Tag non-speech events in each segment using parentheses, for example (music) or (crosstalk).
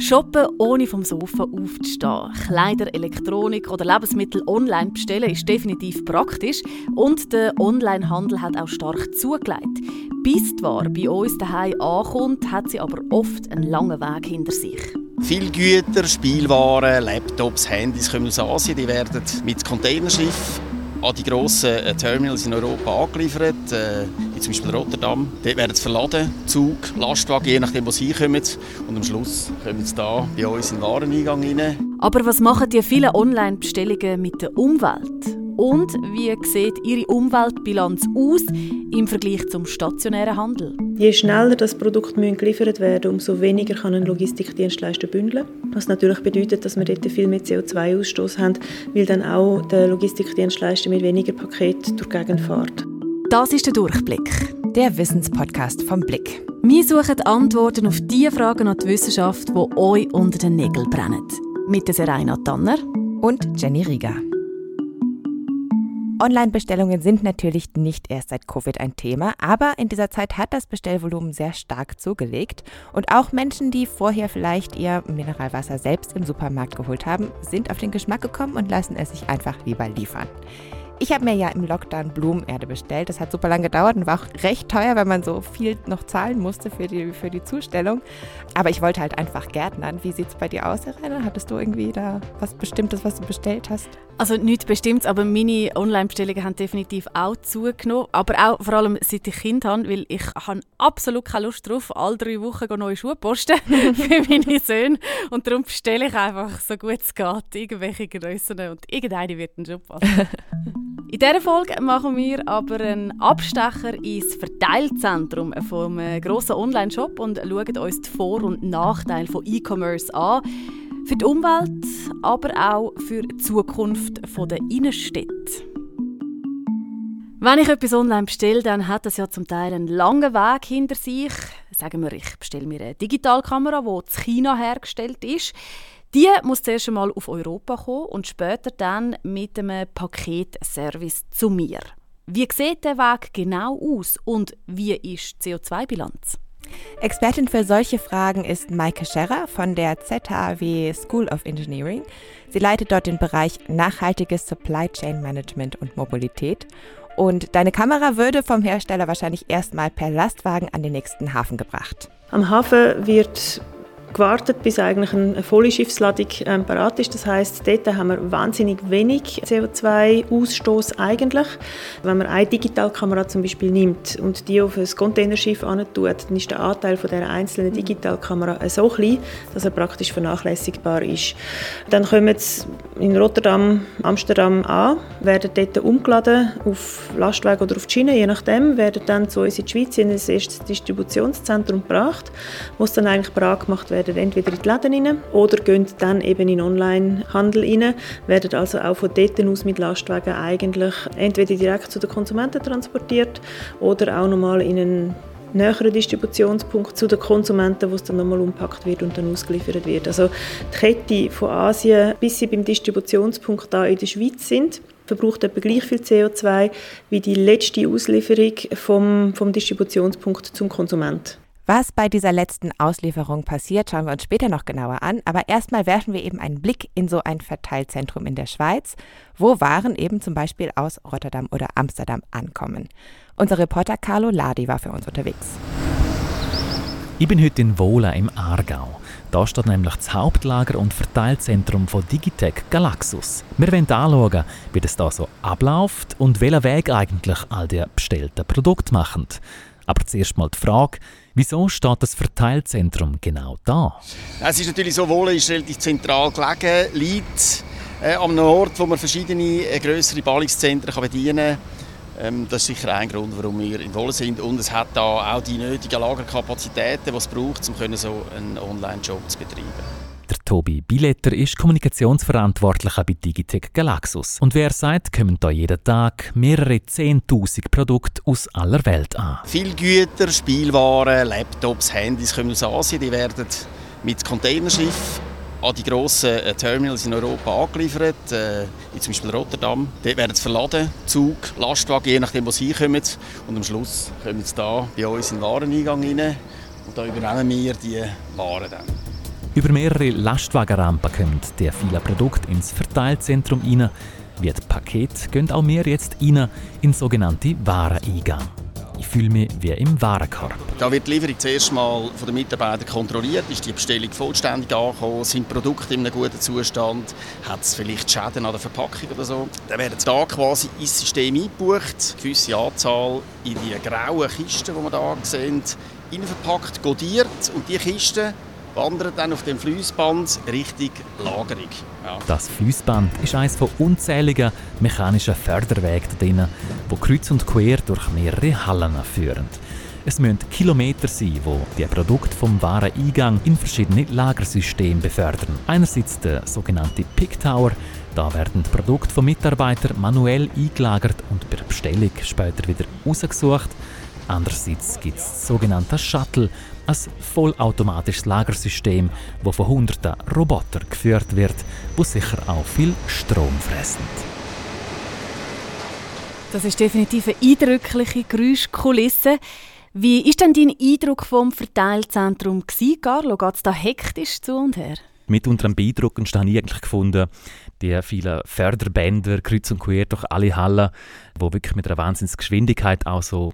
Shoppen ohne vom Sofa aufzustehen. Kleider, Elektronik oder Lebensmittel online bestellen ist definitiv praktisch und der Onlinehandel hat auch stark zugelegt. Bis die Ware bei uns daheim ankommt, hat sie aber oft einen langen Weg hinter sich. Viele Güter, Spielwaren, Laptops, Handys kommen aus Asien. Die werden mit Containerschiffen an die grossen äh, Terminals in Europa angeliefert, äh, wie zum Beispiel Rotterdam. Dort werden sie verladen, Zug, Lastwagen, je nachdem, wo sie kommen. Und am Schluss kommen sie da bei uns in den Wareneingang rein. Aber was machen die vielen Online-Bestellungen mit der Umwelt? Und wie sieht Ihre Umweltbilanz aus im Vergleich zum stationären Handel? Je schneller das Produkt geliefert werden umso weniger kann ein Logistikdienstleister bündeln. Was natürlich bedeutet, dass wir dort viel mehr CO2-Ausstoß haben, weil dann auch der Logistikdienstleister mit weniger Paketen durch die Gegend fährt. Das ist der Durchblick. Der Wissenspodcast vom Blick. Wir suchen Antworten auf die Fragen an die Wissenschaft, die euch unter den Nägeln brennen. Mit der Serena Tanner und Jenny Rieger. Online-Bestellungen sind natürlich nicht erst seit Covid ein Thema, aber in dieser Zeit hat das Bestellvolumen sehr stark zugelegt. Und auch Menschen, die vorher vielleicht ihr Mineralwasser selbst im Supermarkt geholt haben, sind auf den Geschmack gekommen und lassen es sich einfach lieber liefern. Ich habe mir ja im Lockdown Blumenerde bestellt. Das hat super lange gedauert und war auch recht teuer, weil man so viel noch zahlen musste für die, für die Zustellung. Aber ich wollte halt einfach gärtnern. Wie sieht es bei dir aus, Irene? Hattest du irgendwie da was Bestimmtes, was du bestellt hast? Also nichts Bestimmtes, aber meine Online-Bestellungen haben definitiv auch zugenommen. Aber auch vor allem seit ich Kind habe, weil ich habe absolut keine Lust drauf, alle drei Wochen neue Schuhe posten (laughs) für meine Söhne. Und darum bestelle ich einfach so gut es geht irgendwelche Grössen und irgendeine wird dann schon passen. In dieser Folge machen wir aber einen Abstecher ins Verteilzentrum vom grossen Online-Shop und schauen uns die Vor- und Nachteile von E-Commerce an. Für die Umwelt, aber auch für die Zukunft der Innenstädte. Wenn ich etwas online bestelle, dann hat das ja zum Teil einen langen Weg hinter sich. Sagen wir, ich bestelle mir eine Digitalkamera, die in China hergestellt ist. Die muss zuerst einmal auf Europa kommen und später dann mit einem Paketservice zu mir. Wie sieht der Weg genau aus und wie ist die CO2-Bilanz? Expertin für solche Fragen ist Maike Scherrer von der ZHW School of Engineering. Sie leitet dort den Bereich nachhaltiges Supply Chain Management und Mobilität. Und deine Kamera würde vom Hersteller wahrscheinlich erstmal per Lastwagen an den nächsten Hafen gebracht. Am Hafen wird gewartet, bis eigentlich eine volle Schiffsladung ähm, parat ist. Das heißt, dort haben wir wahnsinnig wenig CO2-Ausstoß eigentlich. Wenn man eine Digitalkamera zum Beispiel nimmt und die auf ein Containerschiff tut, dann ist der Anteil von der einzelnen Digitalkamera so klein, dass er praktisch vernachlässigbar ist. Dann kommen sie in Rotterdam, Amsterdam an, werden dort umgeladen auf Lastwagen oder auf die Schiene, je nachdem, werden dann zu uns in die Schweiz in ein erstes Distributionszentrum gebracht, wo es dann eigentlich bereit gemacht werden werden entweder in die Läden rein oder gehen dann eben in Onlinehandel rein, werden also auch von dort aus mit Lastwagen eigentlich entweder direkt zu den Konsumenten transportiert oder auch nochmal in einen näheren Distributionspunkt zu den Konsumenten, wo es dann nochmal umpackt wird und dann ausgeliefert wird. Also die Kette von Asien, bis sie beim Distributionspunkt da in der Schweiz sind, verbraucht etwa gleich viel CO2 wie die letzte Auslieferung vom, vom Distributionspunkt zum Konsument. Was bei dieser letzten Auslieferung passiert, schauen wir uns später noch genauer an. Aber erstmal werfen wir eben einen Blick in so ein Verteilzentrum in der Schweiz, wo Waren eben zum Beispiel aus Rotterdam oder Amsterdam ankommen. Unser Reporter Carlo Ladi war für uns unterwegs. Ich bin heute in Wohlen im Aargau. Da steht nämlich das Hauptlager und Verteilzentrum von Digitec Galaxus. Wir wollen anschauen, wie das da so abläuft und welchen Weg eigentlich all die bestellten Produkte machen. Aber zuerst mal die Frage, wieso steht das Verteilzentrum genau da? Es ist natürlich so, Wohlen ist relativ zentral gelegen, liegt äh, an Ort, wo man verschiedene äh, größere Ballungszentren kann bedienen kann. Ähm, das ist sicher ein Grund, warum wir in Wohlen sind. Und es hat da auch die nötigen Lagerkapazitäten, die es braucht, um so einen Online-Job zu betreiben. Der Tobi Biletter ist Kommunikationsverantwortlicher bei Digitec Galaxus. Und wer sagt, kommen da jeden Tag mehrere 10.000 Produkte aus aller Welt an. Viele Güter, Spielwaren, Laptops, Handys kommen aus Asien. Die werden mit Containerschiffen an die grossen äh, Terminals in Europa angeliefert, äh, wie zum Beispiel Rotterdam. Dort werden sie verladen, Zug, Lastwagen, je nachdem, wo sie kommen. Und am Schluss kommen sie da bei uns in den Wareneingang rein und da übernehmen wir die Waren dann. Über mehrere Lastwagenrampen kommen die vielen Produkte ins Verteilzentrum rein. Wie die Pakete gehen auch wir jetzt rein in den sogenannten Wareneingang. Ich fühle mich wie im Warenkorb. Da wird die Lieferung zuerst mal von den Mitarbeitern kontrolliert. Ist die Bestellung vollständig angekommen? Sind die Produkte in einem guten Zustand? Hat es vielleicht Schäden an der Verpackung oder so? Dann werden da quasi ins System eingebucht. Eine gewisse Anzahl in die grauen Kisten, die wir hier sehen, verpackt, codiert. Und diese Kisten wandern dann auf dem Fließband Richtung Lagerung. Ja. Das Fließband ist eines von unzähligen mechanischen Förderwegen drin, die kreuz und quer durch mehrere Hallen führen. Es müssen Kilometer sein, wo die Produkte vom Wareneingang in verschiedene Lagersysteme befördern. Einerseits der sogenannte Pick Tower, da werden die Produkte von Mitarbeitern manuell eingelagert und per Bestellung später wieder rausgesucht. Andererseits gibt es das sogenannte Shuttle, ein vollautomatisches Lagersystem, das von hunderten Robotern geführt wird, wo sicher auch viel Strom fressen. Das ist definitiv eine eindrückliche Geräuschkulisse. Wie ist denn dein Eindruck vom Verteilzentrum Carlo? Geht es da hektisch zu und her? Mit unter dem beeindruckendsten habe ich eigentlich gefunden, die vielen Förderbänder kreuz und quer durch alle Hallen, wo wirklich mit einer Wahnsinnsgeschwindigkeit auch so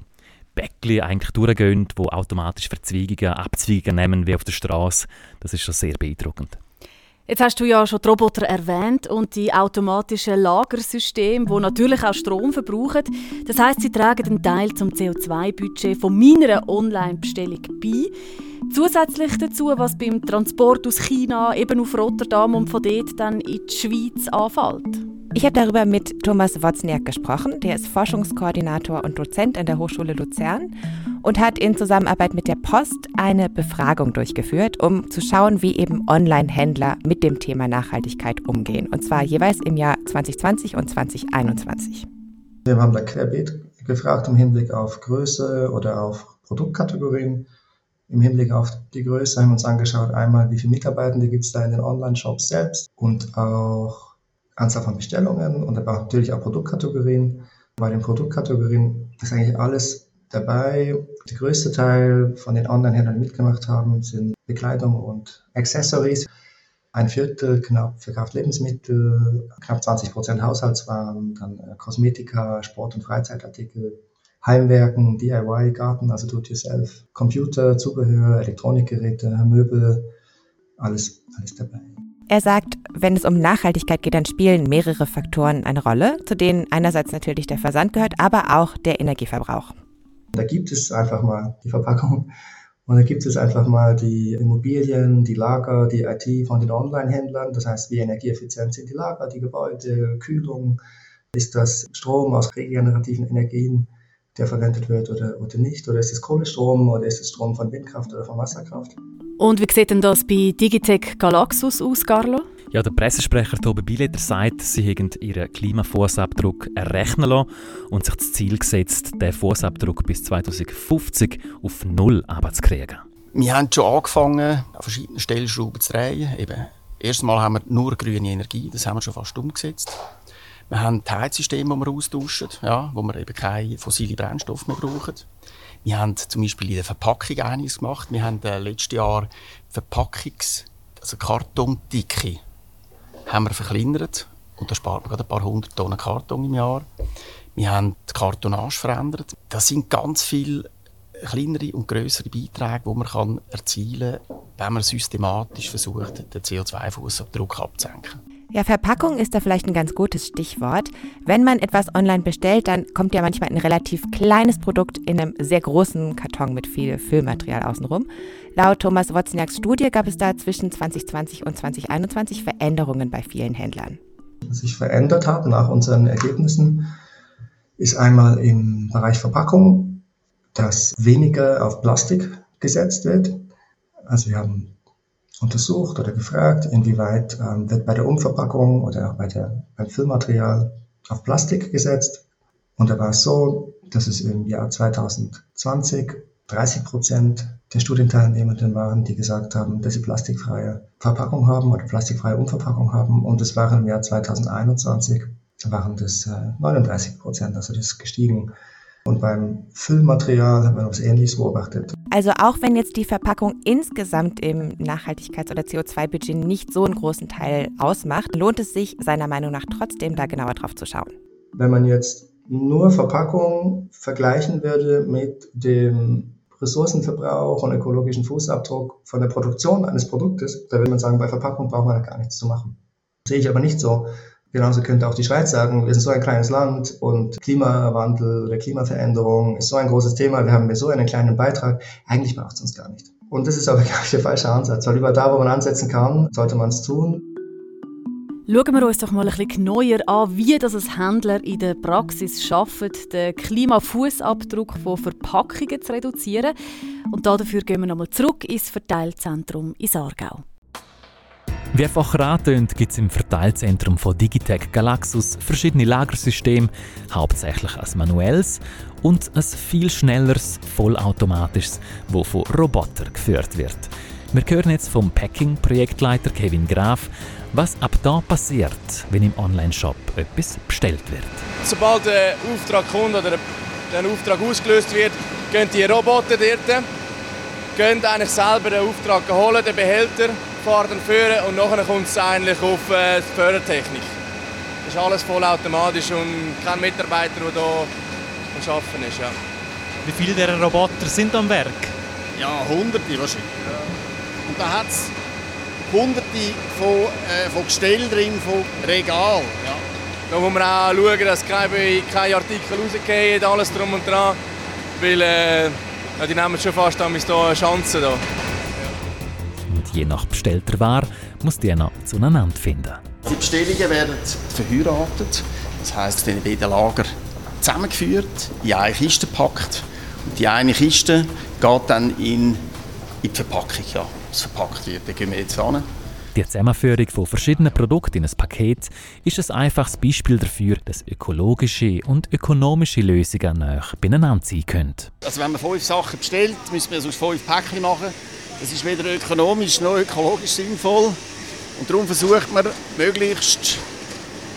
Bäckchen eigentlich durchgehen, wo automatisch Verzweigungen, Abzweigungen nehmen wie auf der Straße. Das ist schon sehr beeindruckend. Jetzt hast du ja schon die Roboter erwähnt und die automatischen Lagersysteme, die natürlich auch Strom verbrauchen. Das heißt, sie tragen einen Teil zum CO2-Budget von meiner Online-Bestellung bei. Zusätzlich dazu, was beim Transport aus China eben auf Rotterdam und von dort dann in die Schweiz anfällt. Ich habe darüber mit Thomas Wozniak gesprochen. Der ist Forschungskoordinator und Dozent an der Hochschule Luzern und hat in Zusammenarbeit mit der Post eine Befragung durchgeführt, um zu schauen, wie eben Online-Händler mit dem Thema Nachhaltigkeit umgehen. Und zwar jeweils im Jahr 2020 und 2021. Wir haben da querbeet gefragt im Hinblick auf Größe oder auf Produktkategorien. Im Hinblick auf die Größe haben wir uns angeschaut, einmal, wie viele Mitarbeitende gibt es da in den Online-Shops selbst und auch Anzahl von Bestellungen und natürlich auch Produktkategorien. Bei den Produktkategorien ist eigentlich alles dabei. Der größte Teil von den Online-Händlern, die mitgemacht haben, sind Bekleidung und Accessories. Ein Viertel knapp verkauft Lebensmittel, knapp 20 Prozent Haushaltswaren, dann äh, Kosmetika, Sport- und Freizeitartikel, Heimwerken, DIY, Garten, also Do-it-yourself, Computer, Zubehör, Elektronikgeräte, Möbel, alles, alles dabei. Er sagt, wenn es um Nachhaltigkeit geht, dann spielen mehrere Faktoren eine Rolle, zu denen einerseits natürlich der Versand gehört, aber auch der Energieverbrauch. Da gibt es einfach mal die Verpackung und da gibt es einfach mal die Immobilien, die Lager, die IT von den Online-Händlern. Das heißt, wie energieeffizient sind die Lager, die Gebäude, Kühlung, ist das Strom aus regenerativen Energien, der verwendet wird oder, oder nicht? Oder ist es Kohlestrom oder ist es Strom von Windkraft oder von Wasserkraft? Und wie sieht denn das bei Digitec Galaxus aus, Carlo? Ja, der Pressesprecher Tobi Billeter sagt, sie haben ihren Klimafußabdruck errechnen lassen und sich das Ziel gesetzt, den Fußabdruck bis 2050 auf Null abzukriegen. Wir haben schon angefangen, an verschiedenen Stellschrauben zu drehen. Eben, erstmal haben wir nur grüne Energie, das haben wir schon fast umgesetzt. Wir haben Heizsysteme, die wir austauschen, ja, wo wir eben keine fossilen Brennstoffe mehr brauchen. Wir haben zum Beispiel in der Verpackung einiges gemacht. Wir haben äh, letztes Jahr Verpackungs-, also Kartondicke, haben wir verkleinert. Und da spart man gerade ein paar hundert Tonnen Karton im Jahr. Wir haben die Kartonage verändert. Das sind ganz viele kleinere und größere Beiträge, die man erzielen kann, wenn man systematisch versucht, den CO2-Fußabdruck abzusenken. Ja, Verpackung ist da vielleicht ein ganz gutes Stichwort. Wenn man etwas online bestellt, dann kommt ja manchmal ein relativ kleines Produkt in einem sehr großen Karton mit viel Füllmaterial außenrum. Laut Thomas Wozniaks Studie gab es da zwischen 2020 und 2021 Veränderungen bei vielen Händlern. Was sich verändert hat nach unseren Ergebnissen, ist einmal im Bereich Verpackung, dass weniger auf Plastik gesetzt wird. Also wir haben untersucht oder gefragt, inwieweit ähm, wird bei der Umverpackung oder auch bei der, beim Füllmaterial auf Plastik gesetzt. Und da war es so, dass es im Jahr 2020 30 Prozent der Studienteilnehmenden waren, die gesagt haben, dass sie plastikfreie Verpackung haben oder plastikfreie Umverpackung haben. Und es waren im Jahr 2021 waren das äh, 39 Prozent, also das ist gestiegen. Und beim Füllmaterial haben wir was Ähnliches beobachtet. Also auch wenn jetzt die Verpackung insgesamt im Nachhaltigkeits- oder CO2-Budget nicht so einen großen Teil ausmacht, lohnt es sich seiner Meinung nach trotzdem da genauer drauf zu schauen. Wenn man jetzt nur Verpackung vergleichen würde mit dem Ressourcenverbrauch und ökologischen Fußabdruck von der Produktion eines Produktes, da würde man sagen, bei Verpackung braucht man da gar nichts zu machen. Sehe ich aber nicht so. Genauso könnte auch die Schweiz sagen, wir sind so ein kleines Land und Klimawandel oder Klimaveränderung ist so ein großes Thema, wir haben so einen kleinen Beitrag, eigentlich braucht es uns gar nicht. Und das ist aber (laughs) gar nicht der falsche Ansatz, weil über da, wo man ansetzen kann, sollte man es tun. Schauen wir uns doch mal ein bisschen neuer an, wie das als Händler in der Praxis schaffen, den Klimafußabdruck von Verpackungen zu reduzieren. Und dafür gehen wir nochmal zurück ins Verteilzentrum in Aargau. Wie einfach angetönt, gibt es im Verteilzentrum von Digitec Galaxus verschiedene Lagersysteme, hauptsächlich ein manuelles und ein viel schnelleres, vollautomatisches, das von Robotern geführt wird. Wir hören jetzt vom Packing-Projektleiter Kevin Graf, was ab da passiert, wenn im Online-Shop etwas bestellt wird. Sobald der Auftrag kommt oder der Auftrag ausgelöst wird, gehen die Roboter dort, gehen eigentlich selber den Auftrag holen, den Behälter, fahren dann führen und nachher kommt es eigentlich auf äh, die Fördertechnik. Das ist alles vollautomatisch und kein Mitarbeiter, der hier am Arbeiten ist. Ja. Wie viele dieser Roboter sind am Werk? Ja, hunderte wahrscheinlich. Und da hat es hunderte von, äh, von Gestell drin, von Regal. Ja. Da muss man auch schauen, dass keine, keine Artikel rausgehen, alles drum und dran. Weil äh, ja, die nehmen schon fast hier Chancen. Da. Und je nach bestellter Ware muss die noch zueinander finden. Die Bestellungen werden verheiratet. Das heisst, in beiden Lager zusammengeführt, in eine Kiste gepackt. Und die eine Kiste geht dann in, die Verpackung, ja, was verpackt wird. Da gehen wir jetzt an. Die Zusammenführung von verschiedenen Produkten in ein Paket ist ein einfaches Beispiel dafür, dass ökologische und ökonomische Lösungen näher beieinander sein können. Also wenn man fünf Sachen bestellt, müssen wir es aus fünf Päckchen machen. Das ist weder ökonomisch noch ökologisch sinnvoll. Und darum versucht man, möglichst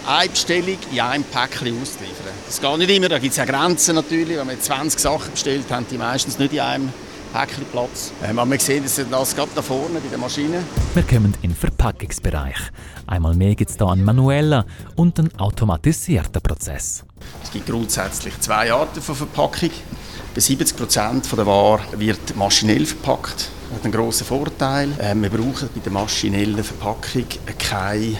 eine Bestellung in einem Päckchen auszuliefern. Das geht nicht immer, da gibt es ja Grenzen natürlich. Wenn wir 20 Sachen bestellt haben, die meistens nicht in einem Päckchen Platz. Ähm, aber wir sehen das, das gerade da vorne bei der Maschine. Wir kommen in den Verpackungsbereich. Einmal mehr gibt es hier einen manuellen und einen automatisierten Prozess. Es gibt grundsätzlich zwei Arten von Verpackung. Bei 70 Prozent der Ware wird maschinell verpackt. Das hat einen grossen Vorteil. Ähm, wir brauchen bei der maschinellen Verpackung kein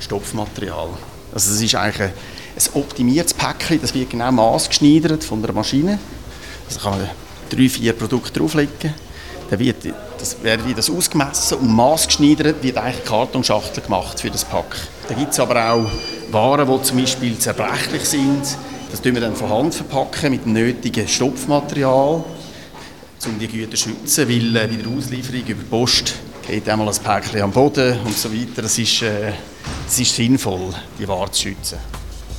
Stopfmaterial. Also das ist eigentlich ein, optimiertes Päckchen, das wird genau maßgeschneidert von der Maschine. Also kann man drei, vier Produkte drauflegen. Dann wird das, wird das ausgemessen und maßgeschneidert wird eigentlich Kartonschachtel gemacht für das Pack. Da gibt es aber auch Waren, die zum Beispiel zerbrechlich sind. Das tun wir dann von Hand verpacken mit dem nötigen Stopfmaterial, um die Güter zu schützen, weil äh, bei der Auslieferung über die Post geht einmal ein Päckchen am Boden und so weiter. Das ist, äh, ist sinnvoll, die Ware zu schützen.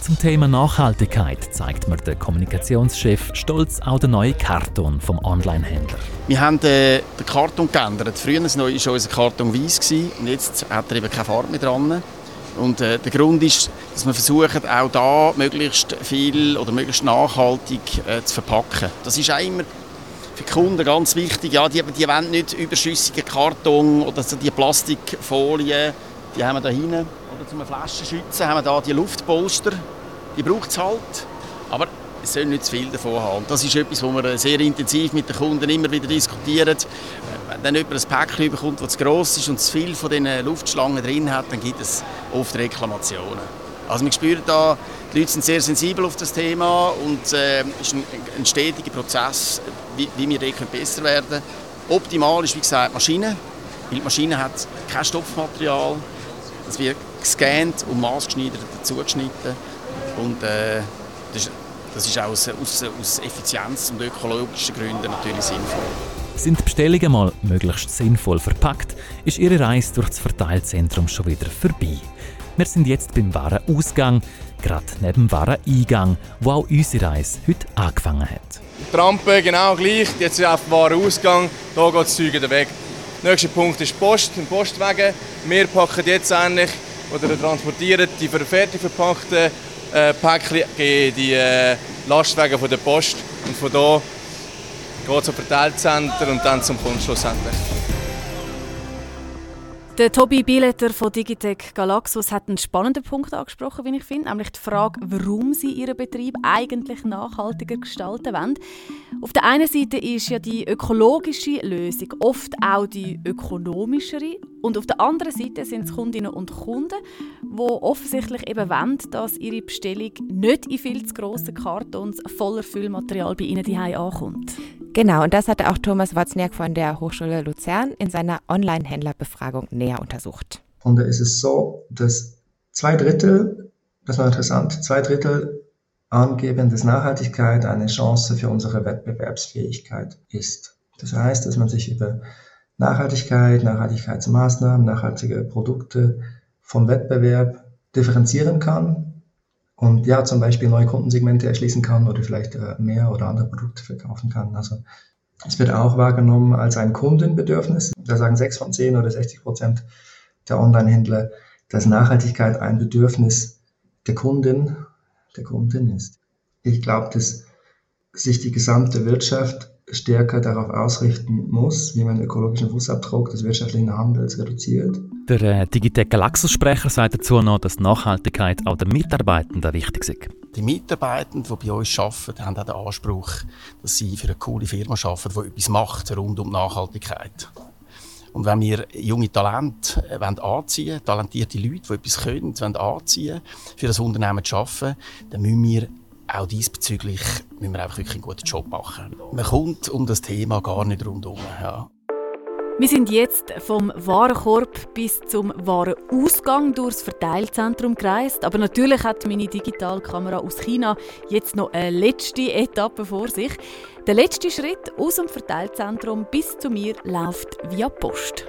Zum Thema Nachhaltigkeit zeigt mir der Kommunikationschef stolz auch den neuen Karton vom Online-Händler. Wir haben äh, den Karton geändert. Früher war unser Karton weiß und jetzt hat er eben keine Farbe mehr dran. Und äh, der Grund ist, dass wir versuchen, auch da möglichst viel oder möglichst nachhaltig äh, zu verpacken. Das ist auch immer für die Kunden ganz wichtig. Ja, die, die wollen nicht überschüssigen Karton oder so die Plastikfolie, die haben wir da hinten. Oder zum Flaschenschützen haben wir da die Luftpolster. Die braucht es halt. Aber es soll nicht zu viel davon haben. Das ist etwas, was wir sehr intensiv mit den Kunden immer wieder diskutieren. Wenn jemand ein Päckchen bekommt, das zu gross ist und zu viel von diesen Luftschlangen drin hat, dann gibt es oft Reklamationen. Also wir spüren da, die Leute sind sehr sensibel auf das Thema und es äh, ist ein, ein, stetiger Prozess, wie, wie wir besser werden können. Optimal ist, wie gesagt, die Maschine, weil die Maschine hat kein Stopfmaterial. Es wird gescannt und maßgeschneidert dazugeschnitten. Und äh, das, ist, das ist auch aus, aus, aus Effizienz- und ökologischen Gründen natürlich sinnvoll. Sind die Bestellungen mal möglichst sinnvoll verpackt, ist Ihre Reise durch das Verteilzentrum schon wieder vorbei. Wir sind jetzt beim Warenausgang, gerade neben dem Wareneingang, wo auch unsere Reise heute angefangen hat. Die Rampe genau gleich, jetzt ist auf dem Warenausgang, hier geht das Zeug weg. Der nächste Punkt ist Post, im Postwagen. Wir packen jetzt eigentlich oder transportieren die fertig verpackten äh, Päckchen in die äh, Lastwagen von der Post und von hier geht zum Verteilcenter und dann zum Kunstschlusscenter. Der Tobi Bieleter von Digitec Galaxus hat einen spannenden Punkt angesprochen, wie ich finde, nämlich die Frage, warum sie ihren Betrieb eigentlich nachhaltiger gestalten wollen. Auf der einen Seite ist ja die ökologische Lösung oft auch die ökonomischere und auf der anderen Seite sind es Kundinnen und Kunden, die offensichtlich eben wollen, dass ihre Bestellung nicht in viel zu grossen Kartons voller Füllmaterial bei ihnen daheim ankommt. Genau, und das hatte auch Thomas Wozniak von der Hochschule Luzern in seiner Online-Händlerbefragung näher untersucht. Und da ist es so, dass zwei Drittel, das war interessant, zwei Drittel angeben, dass Nachhaltigkeit eine Chance für unsere Wettbewerbsfähigkeit ist. Das heißt, dass man sich über Nachhaltigkeit, Nachhaltigkeitsmaßnahmen, nachhaltige Produkte vom Wettbewerb differenzieren kann und ja, zum Beispiel neue Kundensegmente erschließen kann oder vielleicht äh, mehr oder andere Produkte verkaufen kann. Also es wird auch wahrgenommen als ein Kundenbedürfnis. Da sagen sechs von zehn oder 60 Prozent der Online-Händler, dass Nachhaltigkeit ein Bedürfnis der Kunden, der Kunden ist. Ich glaube, dass sich die gesamte Wirtschaft stärker darauf ausrichten muss, wie man den ökologischen Fußabdruck des wirtschaftlichen Handels reduziert. Der äh, Digitec Galaxus-Sprecher sagt dazu noch, dass Nachhaltigkeit auch den Mitarbeitenden wichtig ist. Die Mitarbeitenden, die bei uns arbeiten, haben auch den Anspruch, dass sie für eine coole Firma arbeiten, die etwas macht rund um Nachhaltigkeit. Und wenn wir junge Talente äh, anziehen talentierte Leute, die etwas können, anziehen für das Unternehmen zu arbeiten, dann müssen wir auch diesbezüglich müssen wir einfach wirklich einen guten Job machen. Man kommt um das Thema gar nicht rundherum. Ja. Wir sind jetzt vom Warenkorb bis zum Warenausgang durchs Verteilzentrum gereist. Aber natürlich hat meine Digitalkamera aus China jetzt noch eine letzte Etappe vor sich. Der letzte Schritt aus dem Verteilzentrum bis zu mir läuft via Post.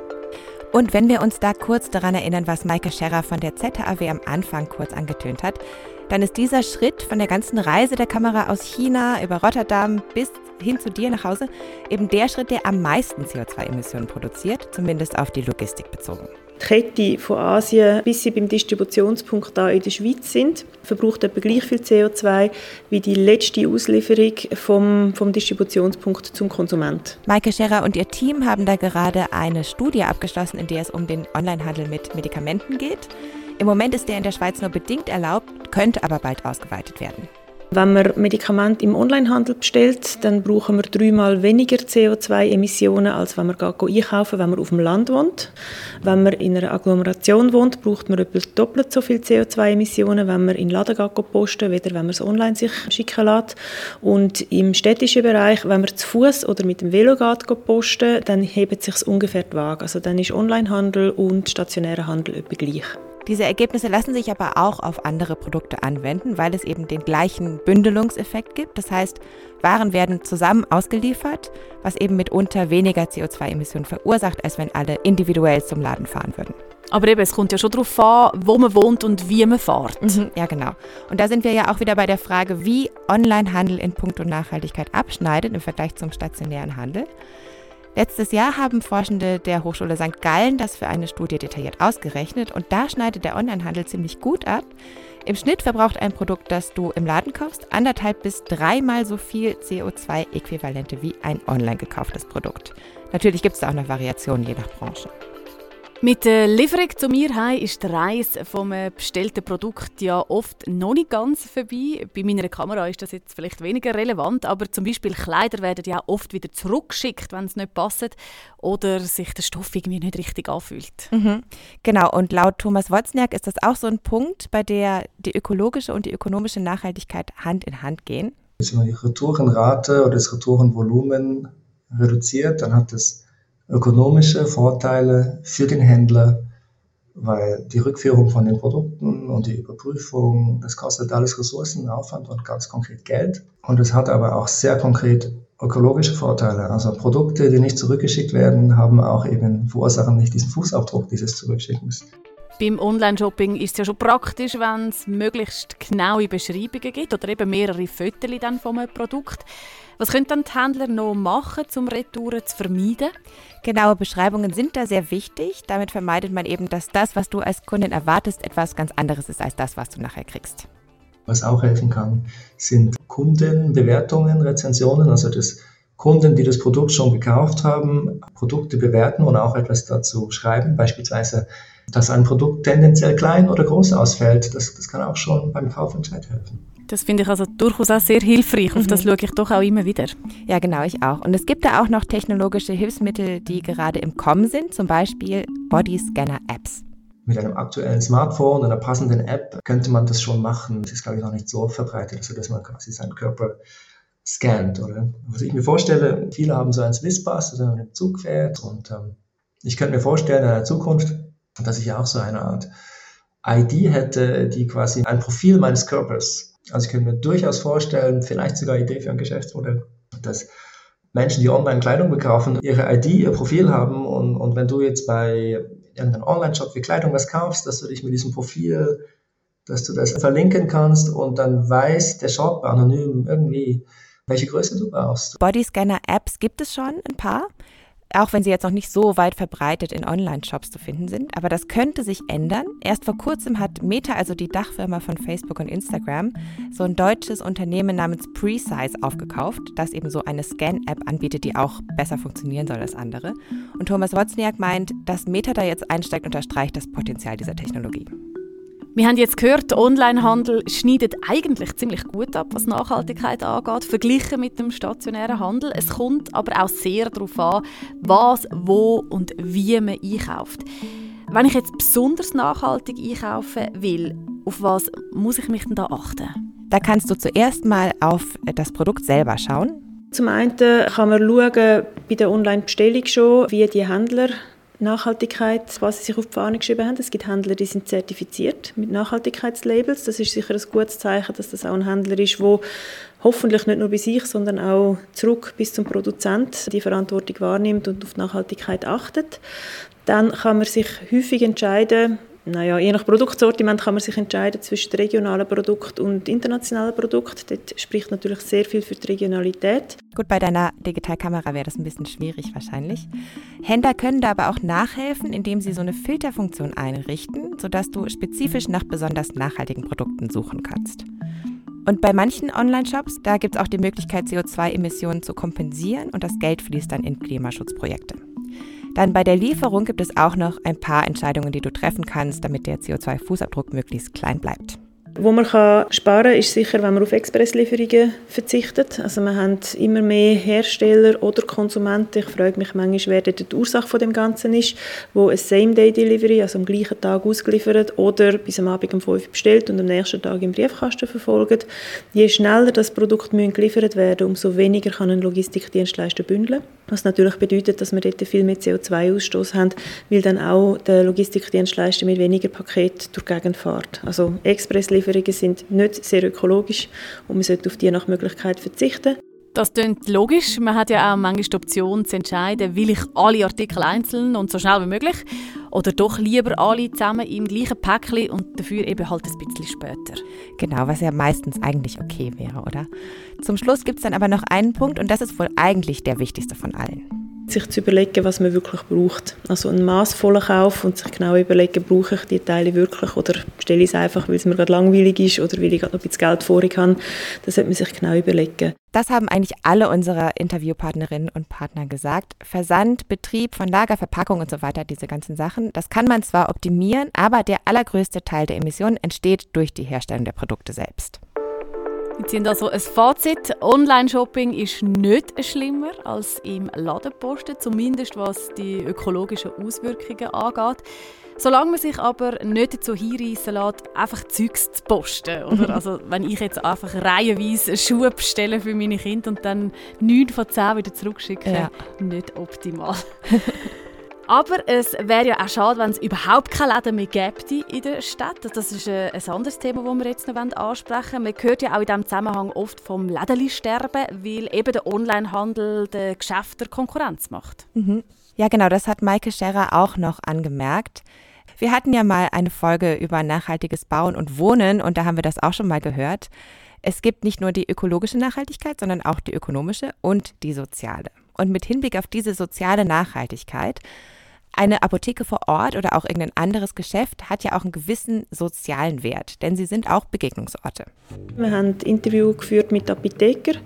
Und wenn wir uns da kurz daran erinnern, was Maike Scherrer von der ZHAW am Anfang kurz angetönt hat, dann ist dieser Schritt von der ganzen Reise der Kamera aus China über Rotterdam bis hin zu dir nach Hause eben der Schritt, der am meisten CO2-Emissionen produziert, zumindest auf die Logistik bezogen. Die Kette von Asien, bis sie beim Distributionspunkt da in der Schweiz sind, verbraucht etwa gleich viel CO2 wie die letzte Auslieferung vom, vom Distributionspunkt zum Konsument. Maike Scherer und ihr Team haben da gerade eine Studie abgeschlossen, in der es um den Onlinehandel mit Medikamenten geht. Im Moment ist der in der Schweiz nur bedingt erlaubt, könnte aber bald ausgeweitet werden. Wenn man Medikamente im Onlinehandel bestellt, dann brauchen wir dreimal weniger CO2-Emissionen, als wenn man einkaufen wenn man auf dem Land wohnt. Wenn man in einer Agglomeration wohnt, braucht man etwa doppelt so viel CO2-Emissionen, wenn man in den Laden posten weder wenn man es online sich schicken lässt. Und im städtischen Bereich, wenn man zu Fuß oder mit dem Velo geht posten, dann hebt sich ungefähr die Waage. Also dann ist Onlinehandel und stationärer Handel etwa gleich. Diese Ergebnisse lassen sich aber auch auf andere Produkte anwenden, weil es eben den gleichen Bündelungseffekt gibt. Das heißt, Waren werden zusammen ausgeliefert, was eben mitunter weniger CO2-Emissionen verursacht, als wenn alle individuell zum Laden fahren würden. Aber eben, es kommt ja schon darauf an, wo man wohnt und wie man fährt. Mhm, ja, genau. Und da sind wir ja auch wieder bei der Frage, wie Onlinehandel in puncto Nachhaltigkeit abschneidet im Vergleich zum stationären Handel. Letztes Jahr haben Forschende der Hochschule St. Gallen das für eine Studie detailliert ausgerechnet und da schneidet der Onlinehandel ziemlich gut ab. Im Schnitt verbraucht ein Produkt, das du im Laden kaufst, anderthalb bis dreimal so viel CO2-Äquivalente wie ein online gekauftes Produkt. Natürlich gibt es da auch noch Variationen je nach Branche. Mit der Lieferung zu mir heim ist der Reis vom äh, bestellten Produkt ja oft noch nicht ganz vorbei. Bei meiner Kamera ist das jetzt vielleicht weniger relevant, aber zum Beispiel Kleider werden ja oft wieder zurückgeschickt, wenn es nicht passt oder sich der Stoff irgendwie nicht richtig anfühlt. Mhm. Genau, und laut Thomas Wozniak ist das auch so ein Punkt, bei der die ökologische und die ökonomische Nachhaltigkeit Hand in Hand gehen. Wenn man die Retourenrate oder das Retourenvolumen reduziert, dann hat das ökonomische Vorteile für den Händler, weil die Rückführung von den Produkten und die Überprüfung, das kostet alles Ressourcen, Aufwand und ganz konkret Geld. Und es hat aber auch sehr konkret ökologische Vorteile. Also Produkte, die nicht zurückgeschickt werden, haben auch eben verursachen nicht diesen Fußabdruck dieses Zurückschickens. Beim Online-Shopping ist es ja schon praktisch, wenn es möglichst genaue Beschreibungen gibt oder eben mehrere Fotos dann vom Produkt. Was können dann die Händler noch machen, um Retouren zu vermeiden? Genaue Beschreibungen sind da sehr wichtig. Damit vermeidet man eben, dass das, was du als Kundin erwartest, etwas ganz anderes ist als das, was du nachher kriegst. Was auch helfen kann, sind Kundenbewertungen, Rezensionen, also das Kunden, die das Produkt schon gekauft haben, Produkte bewerten und auch etwas dazu schreiben. Beispielsweise, dass ein Produkt tendenziell klein oder groß ausfällt. Das, das kann auch schon beim Kaufentscheid helfen. Das finde ich also durchaus auch sehr hilfreich. Auf das mhm. schaue ich doch auch immer wieder. Ja, genau, ich auch. Und es gibt da auch noch technologische Hilfsmittel, die gerade im Kommen sind, zum Beispiel Bodyscanner-Apps. Mit einem aktuellen Smartphone, einer passenden App könnte man das schon machen. Das ist, glaube ich, noch nicht so verbreitet, also dass man quasi seinen Körper scannt, oder? Was ich mir vorstelle, viele haben so ein Swisspass, also man im Zug fährt und ähm, ich könnte mir vorstellen in der Zukunft, dass ich auch so eine Art ID hätte, die quasi ein Profil meines Körpers also ich könnte mir durchaus vorstellen, vielleicht sogar Idee für ein Geschäftsmodell, dass Menschen, die online Kleidung bekaufen, ihre ID, ihr Profil haben und, und wenn du jetzt bei irgendeinem Online-Shop für Kleidung was kaufst, dass du dich mit diesem Profil, dass du das verlinken kannst und dann weiß der Shop anonym irgendwie, welche Größe du brauchst. Bodyscanner-Apps gibt es schon ein paar auch wenn sie jetzt noch nicht so weit verbreitet in Online-Shops zu finden sind. Aber das könnte sich ändern. Erst vor kurzem hat Meta, also die Dachfirma von Facebook und Instagram, so ein deutsches Unternehmen namens Precise aufgekauft, das eben so eine Scan-App anbietet, die auch besser funktionieren soll als andere. Und Thomas Wozniak meint, dass Meta da jetzt einsteigt, unterstreicht das Potenzial dieser Technologie. Wir haben jetzt gehört, der Onlinehandel schneidet eigentlich ziemlich gut ab, was Nachhaltigkeit angeht, verglichen mit dem stationären Handel. Es kommt aber auch sehr darauf an, was, wo und wie man einkauft. Wenn ich jetzt besonders nachhaltig einkaufen will, auf was muss ich mich denn da achten? Da kannst du zuerst mal auf das Produkt selber schauen. Zum einen kann man schauen, bei der Online-Bestellung schon, wie die Händler Nachhaltigkeit, was sie sich auf die Fahne geschrieben haben. Es gibt Händler, die sind zertifiziert mit Nachhaltigkeitslabels. Das ist sicher ein gutes Zeichen, dass das auch ein Händler ist, wo hoffentlich nicht nur bei sich, sondern auch zurück bis zum Produzent die Verantwortung wahrnimmt und auf Nachhaltigkeit achtet. Dann kann man sich häufig entscheiden, naja, je nach Produktsortiment kann man sich entscheiden zwischen regionalen Produkt und internationalen Produkt. Dort spricht natürlich sehr viel für die Regionalität. Gut, bei deiner Digitalkamera wäre das ein bisschen schwierig wahrscheinlich. Händler können da aber auch nachhelfen, indem sie so eine Filterfunktion einrichten, sodass du spezifisch nach besonders nachhaltigen Produkten suchen kannst. Und bei manchen Online-Shops, da gibt es auch die Möglichkeit, CO2-Emissionen zu kompensieren und das Geld fließt dann in Klimaschutzprojekte. Dann bei der Lieferung gibt es auch noch ein paar Entscheidungen, die du treffen kannst, damit der CO2-Fußabdruck möglichst klein bleibt. Wo man kann sparen kann, ist sicher, wenn man auf Expresslieferungen verzichtet. Also man haben immer mehr Hersteller oder Konsumenten, ich frage mich manchmal, wer die Ursache von dem Ganzen ist, wo ein Same-Day-Delivery, also am gleichen Tag ausgeliefert oder bis am Abend um 5 Uhr bestellt und am nächsten Tag im Briefkasten verfolgt. Je schneller das Produkt geliefert werden umso weniger kann ein Logistikdienstleister bündeln. Was natürlich bedeutet, dass wir dort viel mehr CO2-Ausstoß haben, weil dann auch der Logistikdienstleister mit weniger Paket durch die Gegend fährt. Also Expresslieferungen sind nicht sehr ökologisch und man sollte auf die nach Möglichkeit verzichten. Das klingt logisch. Man hat ja auch manchmal die Option zu entscheiden, will ich alle Artikel einzeln und so schnell wie möglich oder doch lieber alle zusammen im gleichen Päckchen und dafür eben halt ein bisschen später. Genau, was ja meistens eigentlich okay wäre, oder? Zum Schluss gibt es dann aber noch einen Punkt und das ist wohl eigentlich der wichtigste von allen sich zu überlegen, was man wirklich braucht. Also einen maßvollen Kauf und sich genau überlegen, brauche ich die Teile wirklich oder stelle ich es einfach, weil es mir gerade langweilig ist oder weil ich gerade noch ein bisschen Geld vorig habe. Das sollte man sich genau überlegen. Das haben eigentlich alle unserer Interviewpartnerinnen und Partner gesagt. Versand, Betrieb von Lager, Verpackung und so weiter, diese ganzen Sachen, das kann man zwar optimieren, aber der allergrößte Teil der Emissionen entsteht durch die Herstellung der Produkte selbst. Wir ziehen also ein Fazit. Online-Shopping ist nicht schlimmer als im Ladenposten, zumindest was die ökologischen Auswirkungen angeht. Solange man sich aber nicht dazu hinreissen lässt, einfach Zeugs zu posten. Oder? (laughs) Also, wenn ich jetzt einfach reihenweise Schuhe bestelle für meine Kinder und dann 9 von 10 wieder zurückschicke, ja. nicht optimal. (laughs) Aber es wäre ja auch schade, wenn es überhaupt keine Läden mehr gäbe in der Stadt. Das ist äh, ein anderes Thema, das wir jetzt noch ansprechen wollen. Man hört ja auch in diesem Zusammenhang oft vom Lädenli-Sterben, weil eben der Onlinehandel den Geschäften Konkurrenz macht. Mhm. Ja, genau, das hat Maike Scherrer auch noch angemerkt. Wir hatten ja mal eine Folge über nachhaltiges Bauen und Wohnen und da haben wir das auch schon mal gehört. Es gibt nicht nur die ökologische Nachhaltigkeit, sondern auch die ökonomische und die soziale. Und mit Hinblick auf diese soziale Nachhaltigkeit Eine Apotheke vor Ort oder auch irgendein anderes Geschäft hat ja auch einen gewissen sozialen Wert, denn sie sind auch Begegnungsorte. Wir haben ein Interview geführt mit Apothekern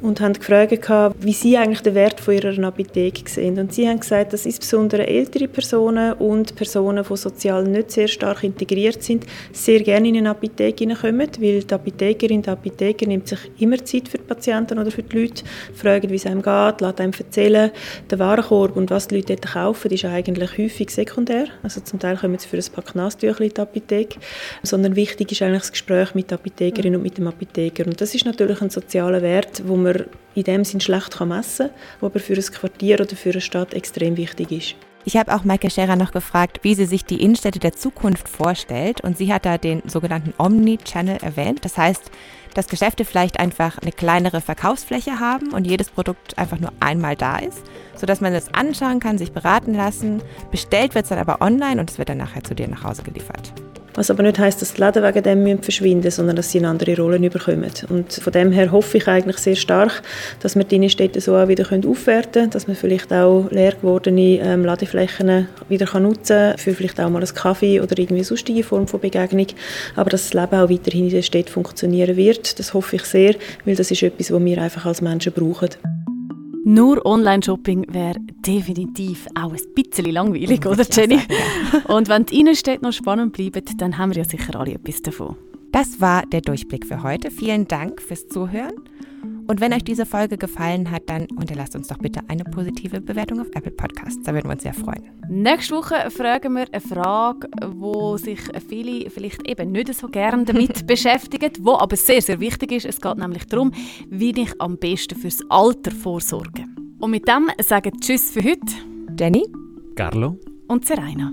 und haben gefragt, wie sie eigentlich den Wert von ihrer Apotheke sehen. Und sie haben gesagt, dass insbesondere ältere Personen und Personen, die sozial nicht sehr stark integriert sind, sehr gerne in eine Apotheke hineinkommen, weil die Apothekerin, der Apotheker nimmt sich immer Zeit für die Patienten oder für die Leute, fragt, wie es einem geht, lässt einem erzählen. Der Warenkorb und was die Leute dort kaufen, ist eigentlich häufig sekundär. Also zum Teil kommen sie für ein paar Knastücher in die Apotheke, sondern wichtig ist eigentlich das Gespräch mit der Apothekerin und mit dem Apotheker. Und das ist natürlich ein sozialer Wert, wo man in dem Sinn schlecht messen kann, der aber für ein Quartier oder für eine Stadt extrem wichtig ist. Ich habe auch Maike Scherer noch gefragt, wie sie sich die Innenstädte der Zukunft vorstellt. Und sie hat da den sogenannten Omni-Channel erwähnt. Das heißt, dass Geschäfte vielleicht einfach eine kleinere Verkaufsfläche haben und jedes Produkt einfach nur einmal da ist, sodass man es anschauen kann, sich beraten lassen. Bestellt wird es dann aber online und es wird dann nachher zu dir nach Hause geliefert. Was aber nicht heißt, dass die Läden wegen dem verschwinden müssen, sondern dass sie eine andere Rolle bekommen. Und von dem her hoffe ich eigentlich sehr stark, dass wir die Innenstädte so auch wieder aufwerten können, dass man vielleicht auch leer gewordene ähm, Ladeflächen wieder nutzen kann, für vielleicht auch mal einen Kaffee oder irgendwie sonstige Form von Begegnung. Aber dass das Leben auch weiterhin in der Stadt funktionieren wird, das hoffe ich sehr, weil das ist etwas, was wir einfach als Menschen brauchen. Nur Online-Shopping wäre definitiv auch ein bisschen langweilig, oder Jenny? Und wenn die Innenstädte noch spannend bleiben, dann haben wir ja sicher alle etwas davon. Das war der Durchblick für heute. Vielen Dank fürs Zuhören. Und wenn euch diese Folge gefallen hat, dann unterlasst uns doch bitte eine positive Bewertung auf Apple Podcasts. Da würden wir uns sehr freuen. Nächste Woche fragen wir eine Frage, wo sich viele vielleicht eben nicht so gerne damit (laughs) beschäftigen, wo aber sehr, sehr wichtig ist. Es geht nämlich darum, wie ich am besten fürs Alter vorsorge. Und mit dem sagen Tschüss für heute. Jenny. Carlo. Und Serena.